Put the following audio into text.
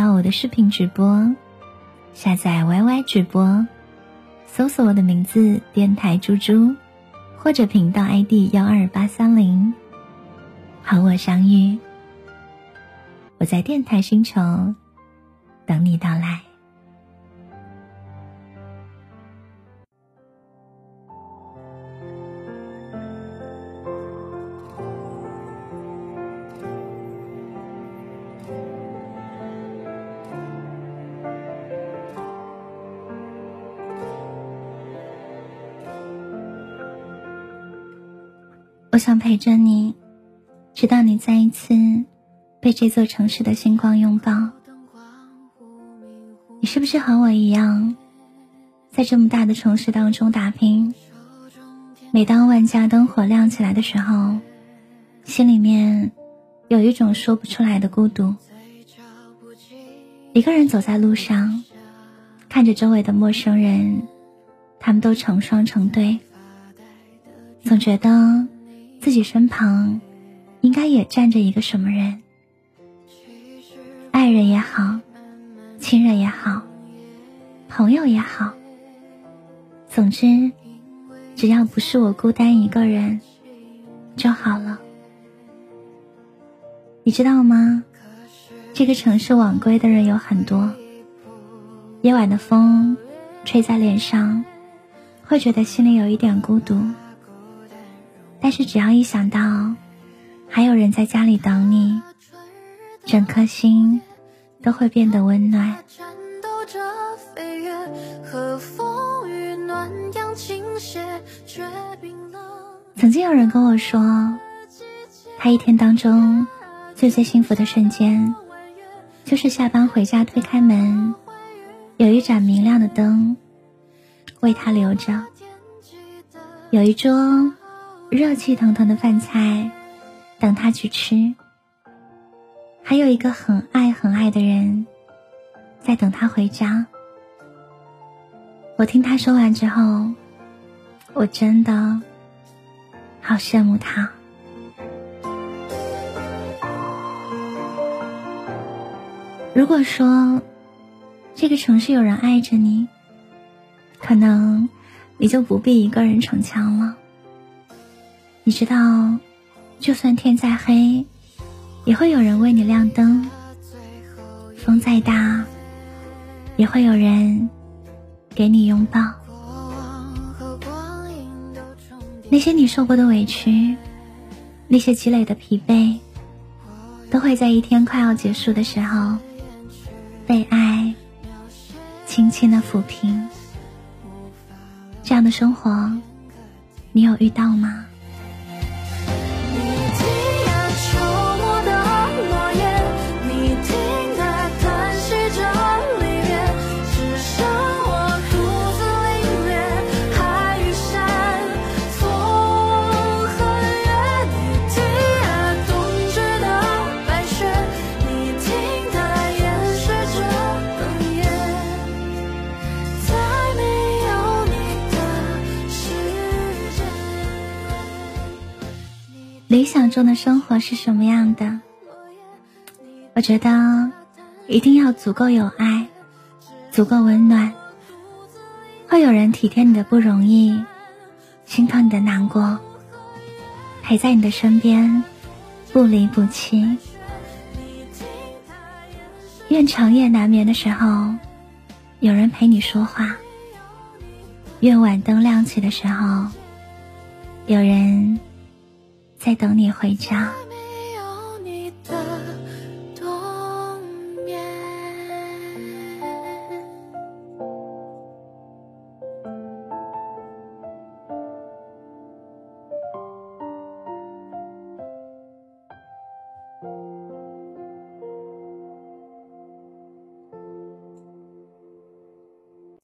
到我的视频直播，下载 YY 直播，搜索我的名字“电台猪猪”，或者频道 ID 幺二八三零，和我相遇。我在电台星球等你到来。想陪着你，直到你再一次被这座城市的星光拥抱。你是不是和我一样，在这么大的城市当中打拼？每当万家灯火亮起来的时候，心里面有一种说不出来的孤独。一个人走在路上，看着周围的陌生人，他们都成双成对，总觉得。自己身旁，应该也站着一个什么人，爱人也好，亲人也好，朋友也好。总之，只要不是我孤单一个人就好了。你知道吗？这个城市晚归的人有很多。夜晚的风吹在脸上，会觉得心里有一点孤独。但是只要一想到还有人在家里等你，整颗心都会变得温暖。曾经有人跟我说，他一天当中最最幸福的瞬间，就是下班回家推开门，有一盏明亮的灯为他留着，有一桌。热气腾腾的饭菜，等他去吃。还有一个很爱很爱的人，在等他回家。我听他说完之后，我真的好羡慕他。如果说这个城市有人爱着你，可能你就不必一个人逞强了。你知道，就算天再黑，也会有人为你亮灯；风再大，也会有人给你拥抱。那些你受过的委屈，那些积累的疲惫，都会在一天快要结束的时候，被爱轻轻的抚平。这样的生活，你有遇到吗？理想中的生活是什么样的？我觉得一定要足够有爱，足够温暖，会有人体贴你的不容易，心疼你的难过，陪在你的身边，不离不弃。愿长夜难眠的时候，有人陪你说话；愿晚灯亮起的时候，有人。在等你回家。